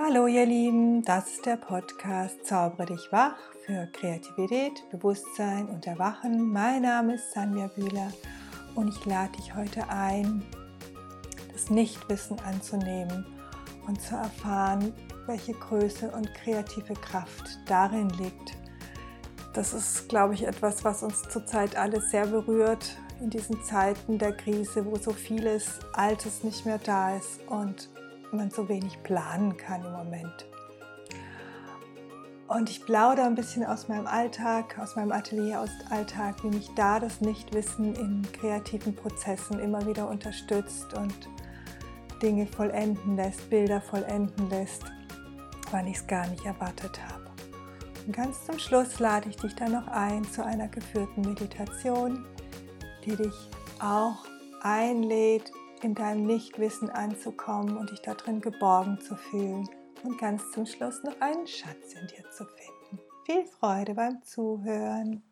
Hallo ihr Lieben, das ist der Podcast Zaubere dich wach für Kreativität, Bewusstsein und Erwachen. Mein Name ist Sanja Bühler und ich lade dich heute ein, das Nichtwissen anzunehmen und zu erfahren, welche Größe und kreative Kraft darin liegt. Das ist, glaube ich, etwas, was uns zurzeit alles sehr berührt in diesen Zeiten der Krise, wo so vieles Altes nicht mehr da ist und man so wenig planen kann im Moment. Und ich plaudere ein bisschen aus meinem Alltag, aus meinem Atelier, aus Alltag, wie mich da das Nichtwissen in kreativen Prozessen immer wieder unterstützt und Dinge vollenden lässt, Bilder vollenden lässt, wann ich es gar nicht erwartet habe. Und ganz zum Schluss lade ich dich dann noch ein zu einer geführten Meditation, die dich auch einlädt, in deinem Nichtwissen anzukommen und dich darin geborgen zu fühlen und ganz zum Schluss noch einen Schatz in dir zu finden. Viel Freude beim Zuhören.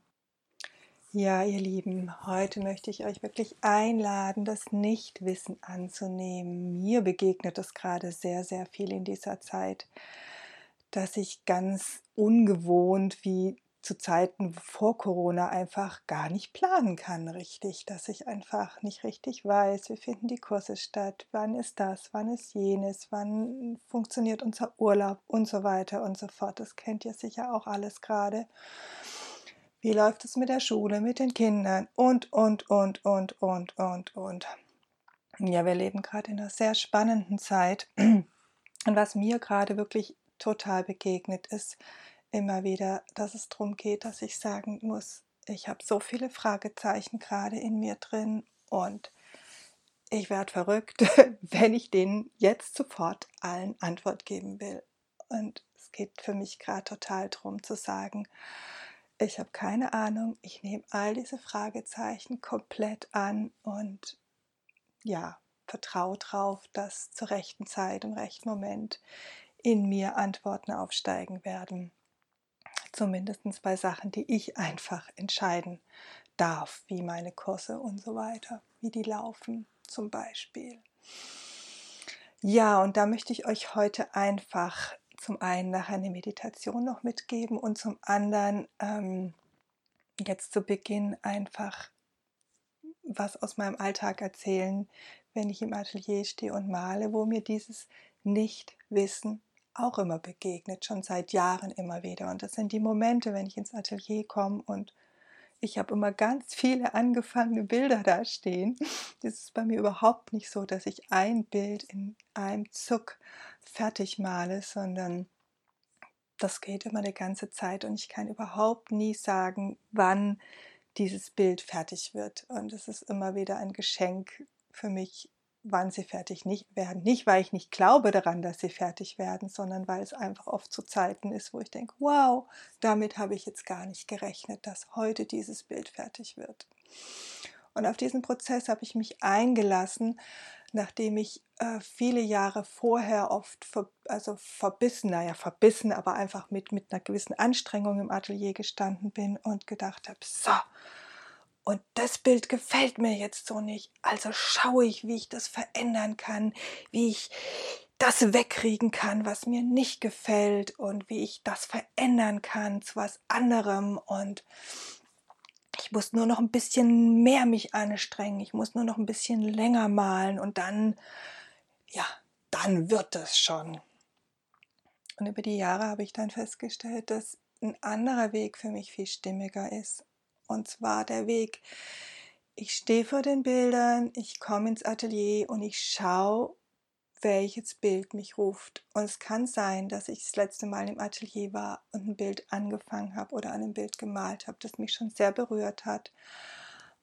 Ja, ihr Lieben, heute möchte ich euch wirklich einladen, das Nichtwissen anzunehmen. Mir begegnet es gerade sehr, sehr viel in dieser Zeit, dass ich ganz ungewohnt wie zu Zeiten vor Corona einfach gar nicht planen kann richtig, dass ich einfach nicht richtig weiß, wie finden die Kurse statt, wann ist das, wann ist jenes, wann funktioniert unser Urlaub und so weiter und so fort. Das kennt ihr sicher auch alles gerade. Wie läuft es mit der Schule, mit den Kindern und, und, und, und, und, und, und. Ja, wir leben gerade in einer sehr spannenden Zeit. Und was mir gerade wirklich total begegnet ist, immer wieder, dass es darum geht, dass ich sagen muss, ich habe so viele Fragezeichen gerade in mir drin und ich werde verrückt, wenn ich denen jetzt sofort allen Antwort geben will. Und es geht für mich gerade total darum zu sagen, ich habe keine Ahnung, ich nehme all diese Fragezeichen komplett an und ja, vertraue darauf, dass zur rechten Zeit, im rechten Moment in mir Antworten aufsteigen werden zumindest bei Sachen, die ich einfach entscheiden darf, wie meine Kurse und so weiter, wie die laufen zum Beispiel. Ja, und da möchte ich euch heute einfach zum einen nachher eine Meditation noch mitgeben und zum anderen ähm, jetzt zu Beginn einfach was aus meinem Alltag erzählen, wenn ich im Atelier stehe und male, wo mir dieses Nichtwissen auch immer begegnet, schon seit Jahren immer wieder. Und das sind die Momente, wenn ich ins Atelier komme und ich habe immer ganz viele angefangene Bilder da stehen. Das ist bei mir überhaupt nicht so, dass ich ein Bild in einem Zuck fertig male, sondern das geht immer eine ganze Zeit und ich kann überhaupt nie sagen, wann dieses Bild fertig wird. Und es ist immer wieder ein Geschenk für mich, wann sie fertig nicht werden. Nicht, weil ich nicht glaube daran, dass sie fertig werden, sondern weil es einfach oft zu Zeiten ist, wo ich denke, wow, damit habe ich jetzt gar nicht gerechnet, dass heute dieses Bild fertig wird. Und auf diesen Prozess habe ich mich eingelassen, nachdem ich äh, viele Jahre vorher oft ver, also verbissen, naja, verbissen, aber einfach mit, mit einer gewissen Anstrengung im Atelier gestanden bin und gedacht habe, so, und das Bild gefällt mir jetzt so nicht. Also schaue ich, wie ich das verändern kann, wie ich das wegkriegen kann, was mir nicht gefällt und wie ich das verändern kann zu was anderem. Und ich muss nur noch ein bisschen mehr mich anstrengen. Ich muss nur noch ein bisschen länger malen und dann, ja, dann wird es schon. Und über die Jahre habe ich dann festgestellt, dass ein anderer Weg für mich viel stimmiger ist und zwar der Weg, ich stehe vor den Bildern, ich komme ins Atelier und ich schaue, welches Bild mich ruft. Und es kann sein, dass ich das letzte Mal im Atelier war und ein Bild angefangen habe oder an einem Bild gemalt habe, das mich schon sehr berührt hat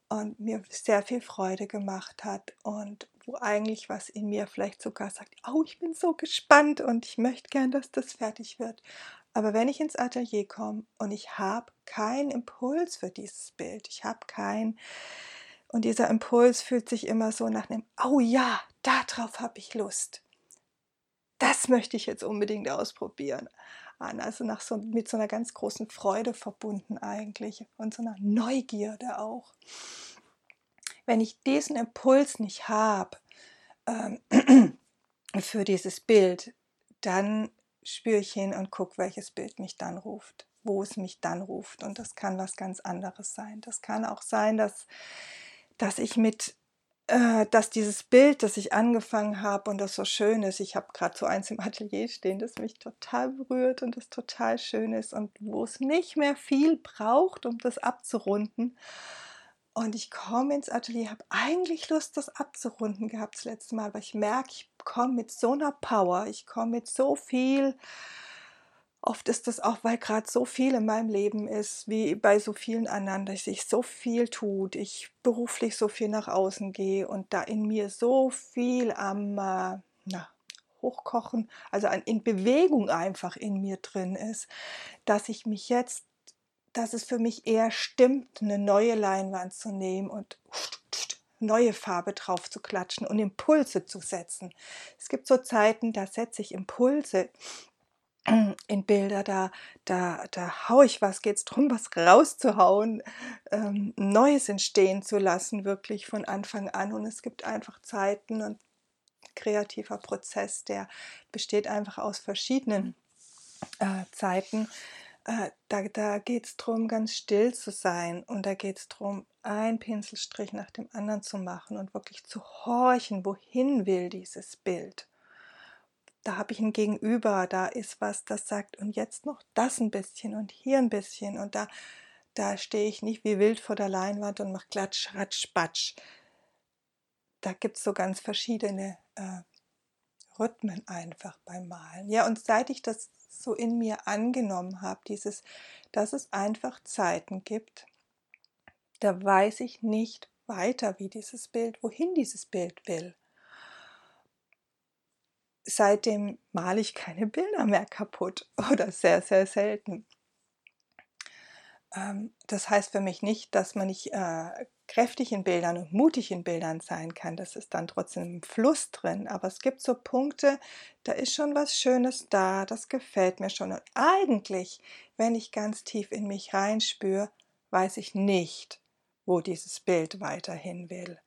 und mir sehr viel Freude gemacht hat und wo eigentlich was in mir vielleicht sogar sagt, oh, ich bin so gespannt und ich möchte gern, dass das fertig wird. Aber wenn ich ins Atelier komme und ich habe keinen Impuls für dieses Bild, ich habe keinen, und dieser Impuls fühlt sich immer so nach einem, oh ja, darauf habe ich Lust. Das möchte ich jetzt unbedingt ausprobieren. An. Also nach so, mit so einer ganz großen Freude verbunden eigentlich und so einer Neugierde auch. Wenn ich diesen Impuls nicht habe ähm, für dieses Bild, dann spüre ich hin und gucke, welches Bild mich dann ruft, wo es mich dann ruft. Und das kann was ganz anderes sein. Das kann auch sein, dass, dass ich mit äh, dass dieses Bild, das ich angefangen habe und das so schön ist, ich habe gerade so eins im Atelier stehen, das mich total berührt und das total schön ist und wo es nicht mehr viel braucht, um das abzurunden. Und ich komme ins Atelier, habe eigentlich Lust, das abzurunden gehabt das letzte Mal, aber ich merke, ich komme mit so einer Power, ich komme mit so viel. Oft ist das auch, weil gerade so viel in meinem Leben ist, wie bei so vielen anderen, dass sich so viel tut, ich beruflich so viel nach außen gehe und da in mir so viel am äh, na, Hochkochen, also an, in Bewegung einfach in mir drin ist, dass ich mich jetzt, dass es für mich eher stimmt, eine neue Leinwand zu nehmen und neue Farbe drauf zu klatschen und Impulse zu setzen. Es gibt so Zeiten, da setze ich Impulse in Bilder, da, da, da haue ich was, geht es darum, was rauszuhauen, ähm, Neues entstehen zu lassen, wirklich von Anfang an. Und es gibt einfach Zeiten und kreativer Prozess, der besteht einfach aus verschiedenen äh, Zeiten. Äh, da da geht es darum, ganz still zu sein und da geht es darum, einen Pinselstrich nach dem anderen zu machen und wirklich zu horchen, wohin will dieses Bild da habe ich ein Gegenüber, da ist was, das sagt, und jetzt noch das ein bisschen und hier ein bisschen und da, da stehe ich nicht wie wild vor der Leinwand und mache Klatsch, Ratsch, Batsch. Da gibt es so ganz verschiedene äh, Rhythmen einfach beim Malen. Ja, und seit ich das so in mir angenommen habe, dieses, dass es einfach Zeiten gibt, da weiß ich nicht weiter, wie dieses Bild, wohin dieses Bild will seitdem male ich keine Bilder mehr kaputt oder sehr, sehr selten. Ähm, das heißt für mich nicht, dass man nicht äh, kräftig in Bildern und mutig in Bildern sein kann. Das ist dann trotzdem im Fluss drin. Aber es gibt so Punkte, da ist schon was Schönes da, das gefällt mir schon. Und eigentlich, wenn ich ganz tief in mich reinspüre, weiß ich nicht, wo dieses Bild weiterhin will.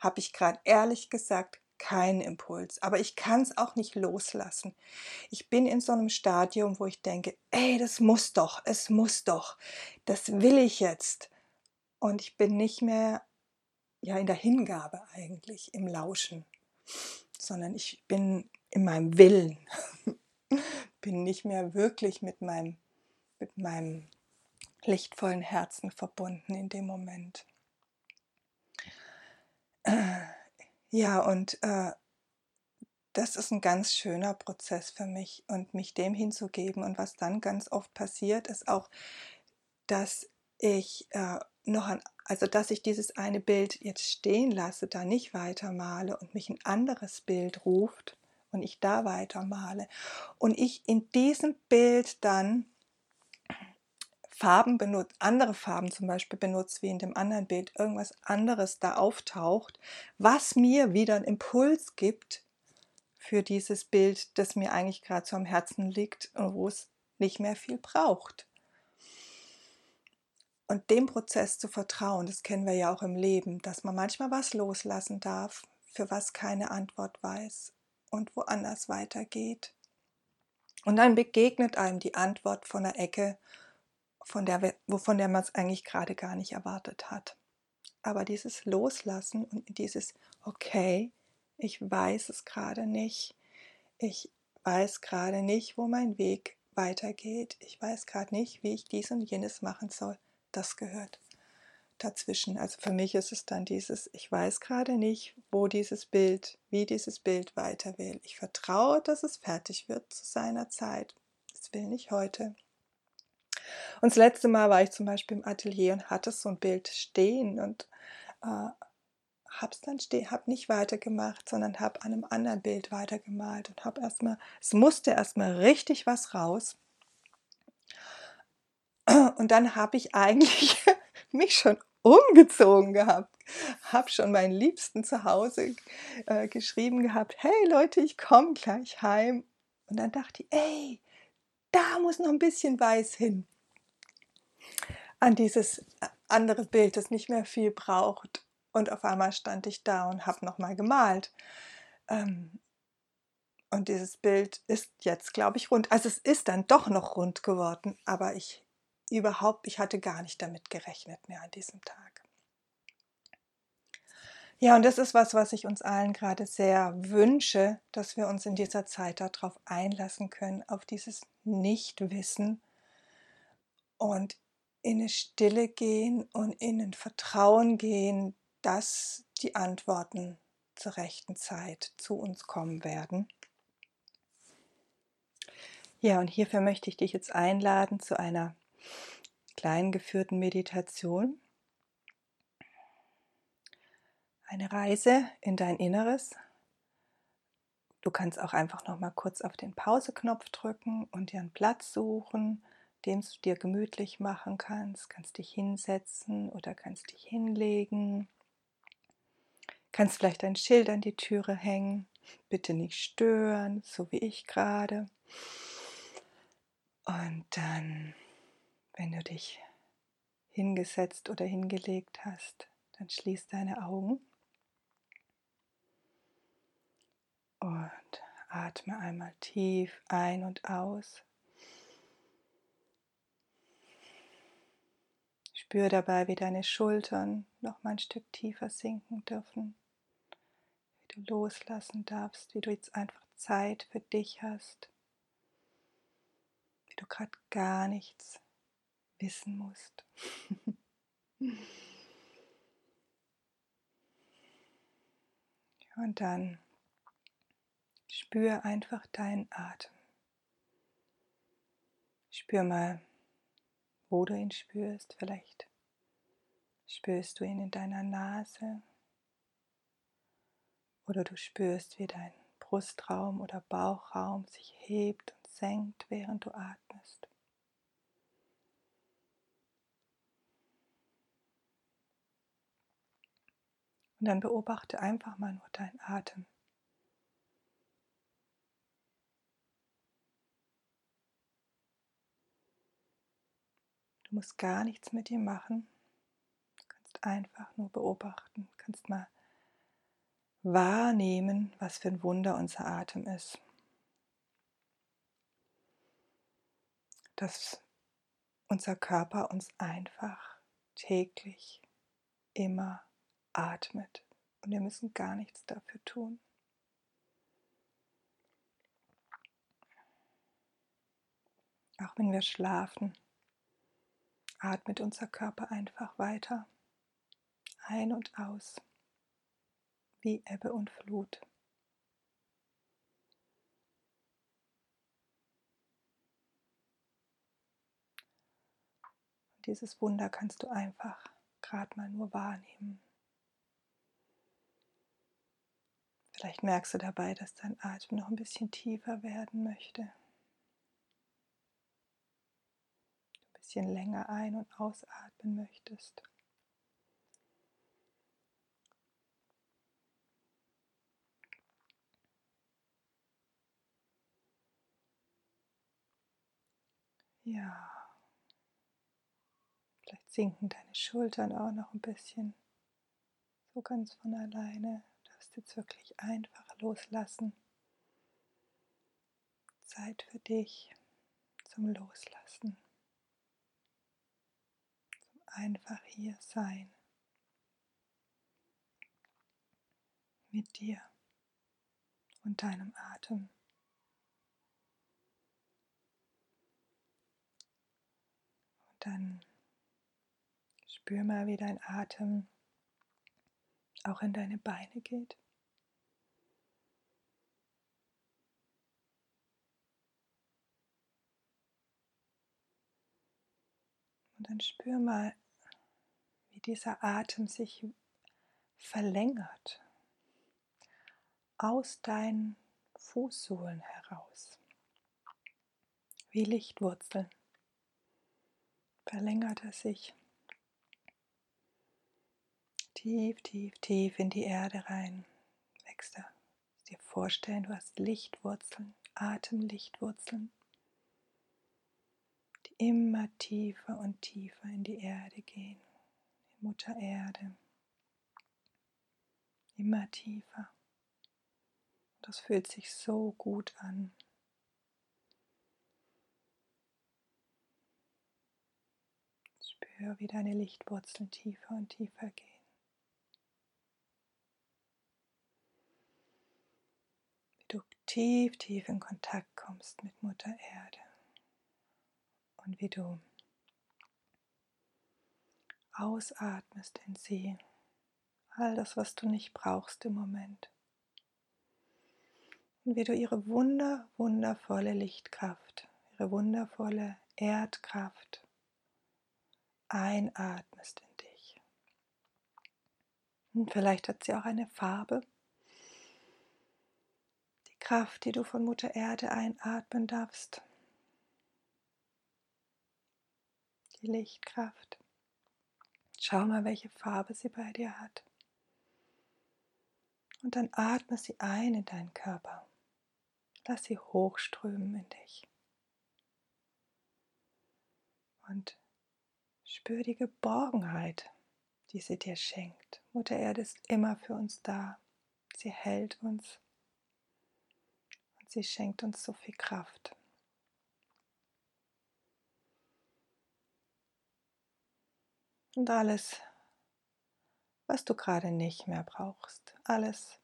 Habe ich gerade ehrlich gesagt keinen Impuls, aber ich kann es auch nicht loslassen. Ich bin in so einem Stadium, wo ich denke, ey, das muss doch, es muss doch, das will ich jetzt. Und ich bin nicht mehr ja in der Hingabe eigentlich, im Lauschen, sondern ich bin in meinem Willen, bin nicht mehr wirklich mit meinem, mit meinem lichtvollen Herzen verbunden in dem Moment. Äh, ja, und äh, das ist ein ganz schöner Prozess für mich und mich dem hinzugeben. Und was dann ganz oft passiert, ist auch, dass ich äh, noch an, also dass ich dieses eine Bild jetzt stehen lasse, da nicht weitermale und mich ein anderes Bild ruft und ich da weitermale. Und ich in diesem Bild dann Farben benutzt, andere Farben zum Beispiel benutzt, wie in dem anderen Bild, irgendwas anderes da auftaucht, was mir wieder einen Impuls gibt für dieses Bild, das mir eigentlich gerade so am Herzen liegt und wo es nicht mehr viel braucht. Und dem Prozess zu vertrauen, das kennen wir ja auch im Leben, dass man manchmal was loslassen darf, für was keine Antwort weiß und woanders weitergeht. Und dann begegnet einem die Antwort von der Ecke von der, wovon der man es eigentlich gerade gar nicht erwartet hat. Aber dieses Loslassen und dieses, okay, ich weiß es gerade nicht, ich weiß gerade nicht, wo mein Weg weitergeht, ich weiß gerade nicht, wie ich dies und jenes machen soll, das gehört dazwischen. Also für mich ist es dann dieses, ich weiß gerade nicht, wo dieses Bild, wie dieses Bild weiter will. Ich vertraue, dass es fertig wird zu seiner Zeit. Es will nicht heute. Und das letzte Mal war ich zum Beispiel im Atelier und hatte so ein Bild stehen und äh, habe es dann stehen, habe nicht weitergemacht, sondern habe an einem anderen Bild weitergemalt und habe erstmal, es musste erstmal richtig was raus. Und dann habe ich eigentlich mich schon umgezogen gehabt, habe schon meinen Liebsten zu Hause äh, geschrieben gehabt, hey Leute, ich komme gleich heim. Und dann dachte ich, ey, da muss noch ein bisschen weiß hin an dieses äh, andere Bild, das nicht mehr viel braucht. Und auf einmal stand ich da und habe nochmal gemalt. Ähm, Und dieses Bild ist jetzt, glaube ich, rund. Also es ist dann doch noch rund geworden, aber ich überhaupt, ich hatte gar nicht damit gerechnet mehr an diesem Tag. Ja, und das ist was, was ich uns allen gerade sehr wünsche, dass wir uns in dieser Zeit darauf einlassen können, auf dieses Nichtwissen und in eine Stille gehen und in ein Vertrauen gehen, dass die Antworten zur rechten Zeit zu uns kommen werden. Ja, und hierfür möchte ich dich jetzt einladen zu einer kleinen geführten Meditation. Eine Reise in dein Inneres. Du kannst auch einfach noch mal kurz auf den Pause-Knopf drücken und dir einen Platz suchen, den du dir gemütlich machen kannst. Kannst dich hinsetzen oder kannst dich hinlegen. Kannst vielleicht ein Schild an die Türe hängen. Bitte nicht stören, so wie ich gerade. Und dann, wenn du dich hingesetzt oder hingelegt hast, dann schließ deine Augen und atme einmal tief ein und aus. Spür dabei, wie deine Schultern noch mal ein Stück tiefer sinken dürfen, wie du loslassen darfst, wie du jetzt einfach Zeit für dich hast wie du gerade gar nichts wissen musst. Und dann spür einfach deinen Atem. Spür mal, wo du ihn spürst. Vielleicht spürst du ihn in deiner Nase oder du spürst, wie dein Brustraum oder Bauchraum sich hebt und senkt, während du atmest. Und dann beobachte einfach mal nur deinen Atem. Du musst gar nichts mit ihm machen. Du kannst einfach nur beobachten, du kannst mal wahrnehmen, was für ein Wunder unser Atem ist. Dass unser Körper uns einfach täglich immer atmet und wir müssen gar nichts dafür tun. Auch wenn wir schlafen, atmet unser Körper einfach weiter ein und aus wie Ebbe und Flut. Und dieses Wunder kannst du einfach gerade mal nur wahrnehmen. Vielleicht merkst du dabei, dass dein Atem noch ein bisschen tiefer werden möchte. Ein bisschen länger ein- und ausatmen möchtest. Ja. Vielleicht sinken deine Schultern auch noch ein bisschen. So ganz von alleine. Jetzt wirklich einfach loslassen. Zeit für dich zum Loslassen. Zum einfach hier sein. Mit dir und deinem Atem. dann spür mal, wie dein Atem auch in deine Beine geht. Dann spür mal, wie dieser Atem sich verlängert aus deinen Fußsohlen heraus, wie Lichtwurzeln verlängert er sich tief, tief, tief in die Erde rein. Wächst er. Dir vorstellen, du hast Lichtwurzeln, Atemlichtwurzeln, immer tiefer und tiefer in die Erde gehen. Die Mutter Erde. Immer tiefer. Das fühlt sich so gut an. Spür, wie deine Lichtwurzeln tiefer und tiefer gehen. Wie du tief, tief in Kontakt kommst mit Mutter Erde. Und wie du ausatmest in sie. All das, was du nicht brauchst im Moment. Und wie du ihre wunder, wundervolle Lichtkraft, ihre wundervolle Erdkraft einatmest in dich. Und vielleicht hat sie auch eine Farbe. Die Kraft, die du von Mutter Erde einatmen darfst. Die Lichtkraft. Schau mal, welche Farbe sie bei dir hat. Und dann atme sie ein in deinen Körper. Lass sie hochströmen in dich. Und spür die Geborgenheit, die sie dir schenkt. Mutter Erde ist immer für uns da. Sie hält uns und sie schenkt uns so viel Kraft. Und alles, was du gerade nicht mehr brauchst, alles,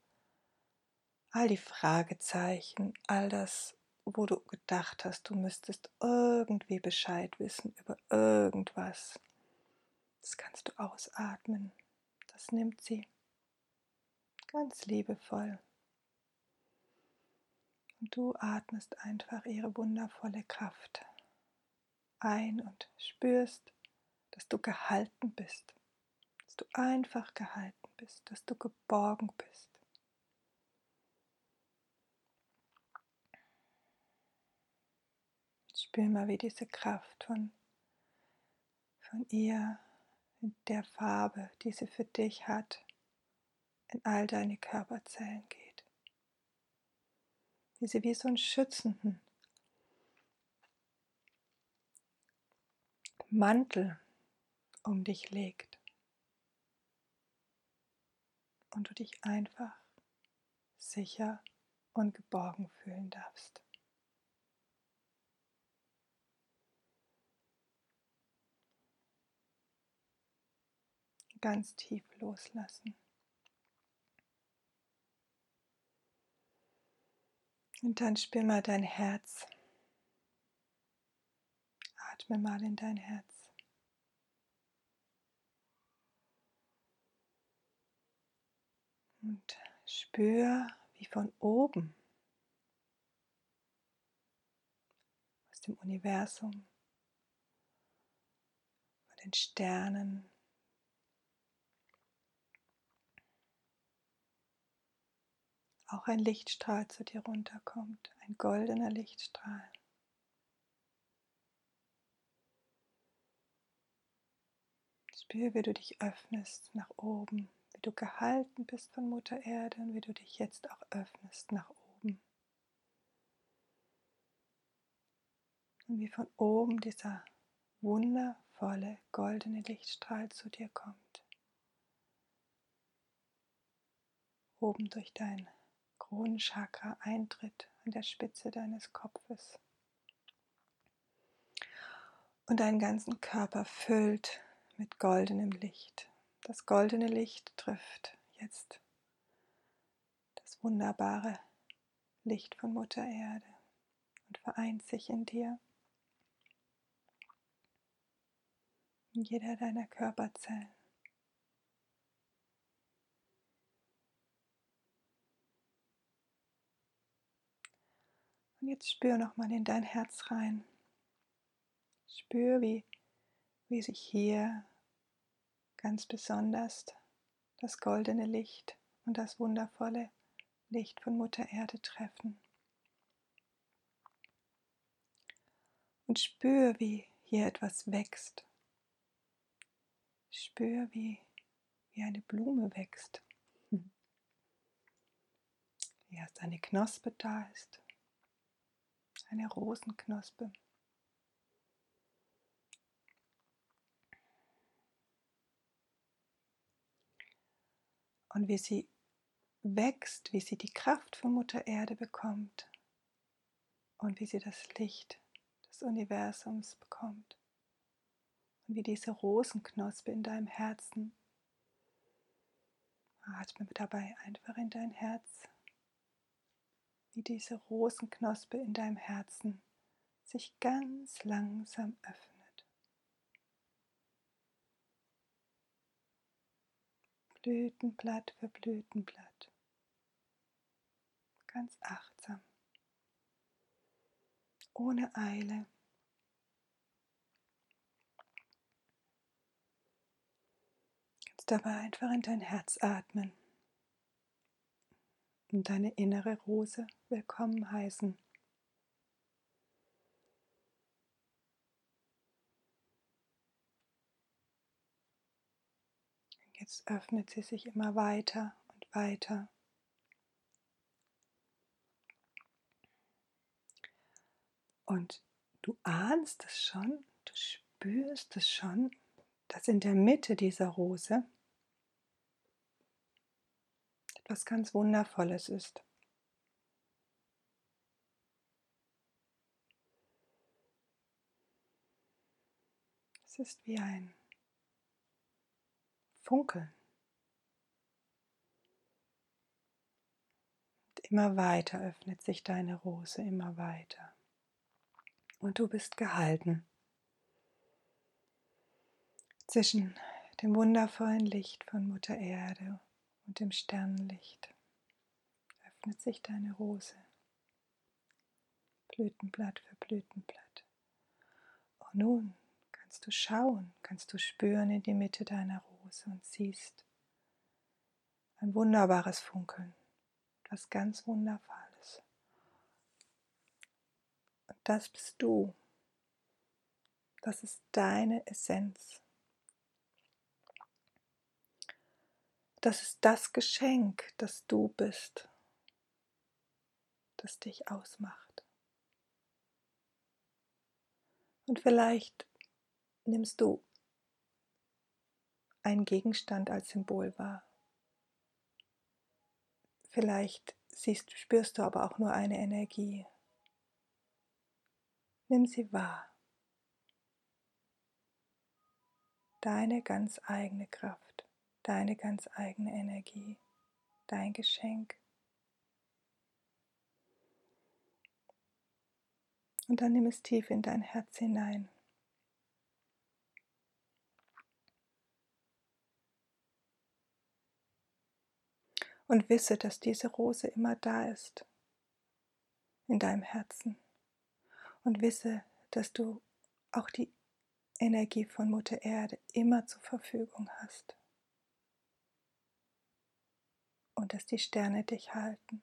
all die Fragezeichen, all das, wo du gedacht hast, du müsstest irgendwie Bescheid wissen über irgendwas, das kannst du ausatmen. Das nimmt sie ganz liebevoll. Und du atmest einfach ihre wundervolle Kraft ein und spürst, dass du gehalten bist, dass du einfach gehalten bist, dass du geborgen bist. Spür mal, wie diese Kraft von, von ihr, in der Farbe, die sie für dich hat, in all deine Körperzellen geht. Wie sie wie so einen schützenden Mantel um dich legt und du dich einfach sicher und geborgen fühlen darfst. Ganz tief loslassen. Und dann spür mal dein Herz. Atme mal in dein Herz. Und spür, wie von oben aus dem Universum, von den Sternen, auch ein Lichtstrahl zu dir runterkommt, ein goldener Lichtstrahl. Spür, wie du dich öffnest nach oben wie du gehalten bist von Mutter Erde und wie du dich jetzt auch öffnest nach oben. Und wie von oben dieser wundervolle goldene Lichtstrahl zu dir kommt. Oben durch dein Kronenchakra eintritt an der Spitze deines Kopfes und deinen ganzen Körper füllt mit goldenem Licht. Das goldene Licht trifft jetzt das wunderbare Licht von Mutter Erde und vereint sich in dir, in jeder deiner Körperzellen. Und jetzt spür nochmal in dein Herz rein. Spür, wie, wie sich hier ganz besonders das goldene Licht und das wundervolle Licht von Mutter Erde treffen. Und spür, wie hier etwas wächst. Spür, wie, wie eine Blume wächst. Wie erst eine Knospe da ist. Eine Rosenknospe. Und wie sie wächst, wie sie die Kraft von Mutter Erde bekommt und wie sie das Licht des Universums bekommt und wie diese Rosenknospe in deinem Herzen. Atme dabei einfach in dein Herz, wie diese Rosenknospe in deinem Herzen sich ganz langsam öffnet. Blütenblatt für Blütenblatt. Ganz achtsam. Ohne Eile. Kannst dabei einfach in dein Herz atmen und deine innere Rose willkommen heißen. Jetzt öffnet sie sich immer weiter und weiter. Und du ahnst es schon, du spürst es schon, dass in der Mitte dieser Rose etwas ganz Wundervolles ist. Es ist wie ein Funkeln. Und immer weiter öffnet sich deine Rose, immer weiter. Und du bist gehalten zwischen dem wundervollen Licht von Mutter Erde und dem Sternenlicht. Öffnet sich deine Rose, Blütenblatt für Blütenblatt. Und nun kannst du schauen, kannst du spüren in die Mitte deiner Rose und siehst ein wunderbares Funkeln, etwas ganz Wundervolles. Und das bist du. Das ist deine Essenz. Das ist das Geschenk, das du bist, das dich ausmacht. Und vielleicht nimmst du ein Gegenstand als Symbol wahr. Vielleicht siehst, spürst du aber auch nur eine Energie. Nimm sie wahr. Deine ganz eigene Kraft, deine ganz eigene Energie, dein Geschenk. Und dann nimm es tief in dein Herz hinein. Und wisse, dass diese Rose immer da ist in deinem Herzen. Und wisse, dass du auch die Energie von Mutter Erde immer zur Verfügung hast. Und dass die Sterne dich halten.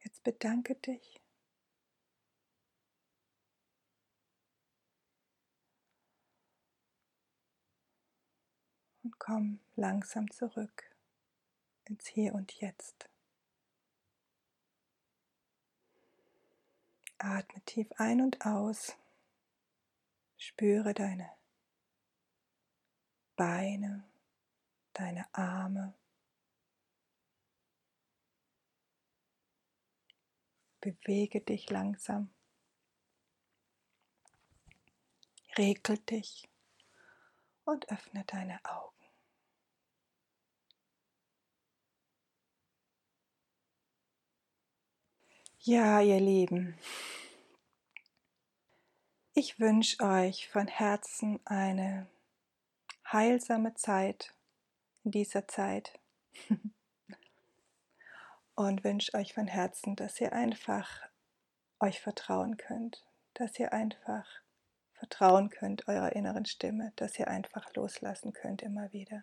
Jetzt bedanke dich und komm langsam zurück ins Hier und Jetzt. Atme tief ein und aus. Spüre deine Beine, deine Arme. Bewege dich langsam. Regel dich und öffne deine Augen. Ja, ihr Lieben, ich wünsche euch von Herzen eine heilsame Zeit in dieser Zeit und wünsche euch von Herzen, dass ihr einfach euch vertrauen könnt, dass ihr einfach vertrauen könnt eurer inneren Stimme, dass ihr einfach loslassen könnt immer wieder.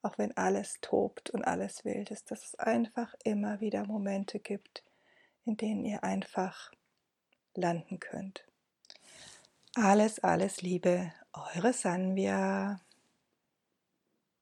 Auch wenn alles tobt und alles wild ist, dass es einfach immer wieder Momente gibt, in denen ihr einfach landen könnt. Alles, alles Liebe, eure Sanvia.